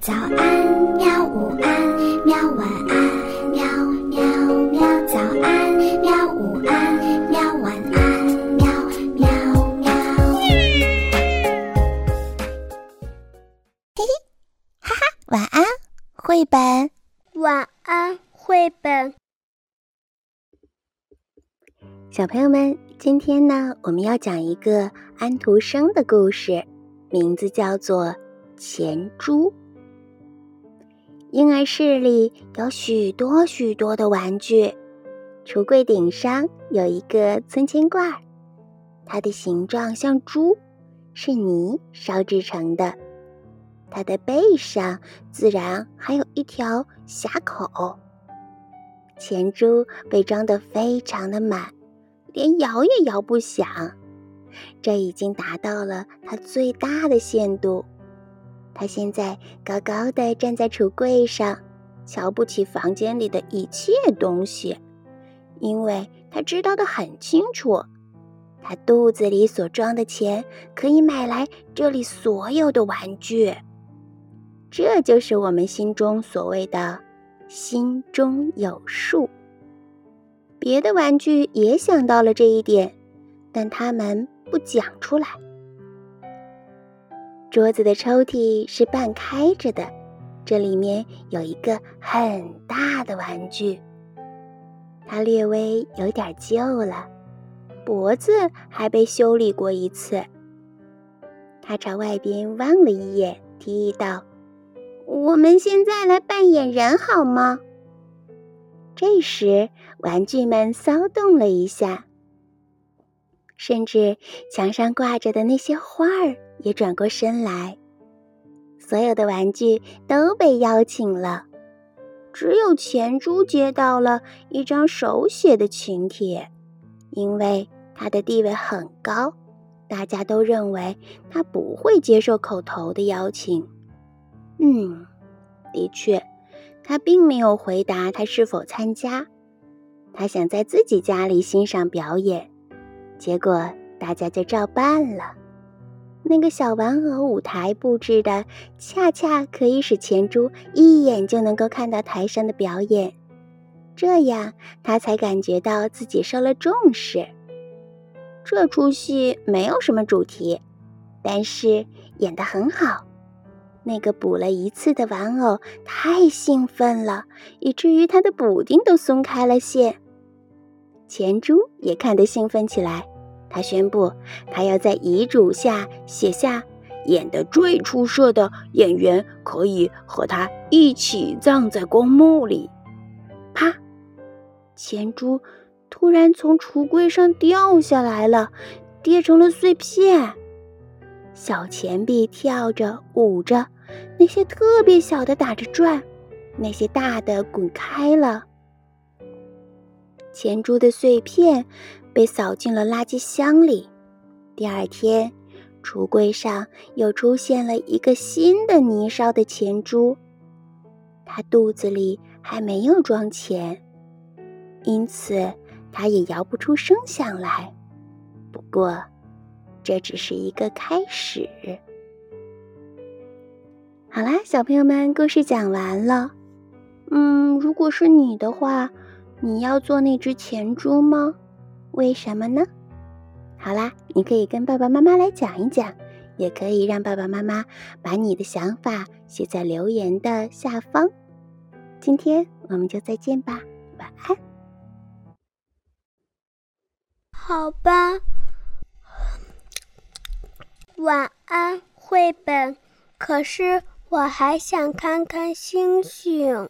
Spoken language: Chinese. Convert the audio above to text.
早安，喵！午安，喵！晚安，喵喵喵！早安，喵！午安，喵！晚安，喵喵喵！嘿嘿，哈哈，晚安，绘本。晚安，绘本。小朋友们，今天呢，我们要讲一个安徒生的故事，名字叫做《钱猪》。婴儿室里有许多许多的玩具，橱柜顶上有一个存钱罐，它的形状像猪，是泥烧制成的。它的背上自然还有一条峡口，钱珠被装得非常的满，连摇也摇不响。这已经达到了它最大的限度。他现在高高的站在橱柜上，瞧不起房间里的一切东西，因为他知道的很清楚，他肚子里所装的钱可以买来这里所有的玩具。这就是我们心中所谓的“心中有数”。别的玩具也想到了这一点，但他们不讲出来。桌子的抽屉是半开着的，这里面有一个很大的玩具。它略微有点旧了，脖子还被修理过一次。他朝外边望了一眼，提议道：“我们现在来扮演人好吗？”这时，玩具们骚动了一下，甚至墙上挂着的那些花儿。也转过身来，所有的玩具都被邀请了，只有钱珠接到了一张手写的请帖，因为他的地位很高，大家都认为他不会接受口头的邀请。嗯，的确，他并没有回答他是否参加，他想在自己家里欣赏表演，结果大家就照办了。那个小玩偶舞台布置的，恰恰可以使钱珠一眼就能够看到台上的表演，这样他才感觉到自己受了重视。这出戏没有什么主题，但是演得很好。那个补了一次的玩偶太兴奋了，以至于他的补丁都松开了线。钱珠也看得兴奋起来。他宣布，他要在遗嘱下写下演的最出色的演员可以和他一起葬在公墓里。啪！钱珠突然从橱柜上掉下来了，跌成了碎片。小钱币跳着舞着，那些特别小的打着转，那些大的滚开了。钱珠的碎片。被扫进了垃圾箱里。第二天，橱柜上又出现了一个新的泥烧的钱珠，他肚子里还没有装钱，因此他也摇不出声响来。不过，这只是一个开始。好啦，小朋友们，故事讲完了。嗯，如果是你的话，你要做那只钱珠吗？为什么呢？好啦，你可以跟爸爸妈妈来讲一讲，也可以让爸爸妈妈把你的想法写在留言的下方。今天我们就再见吧，晚安。好吧，晚安，绘本。可是我还想看看星星。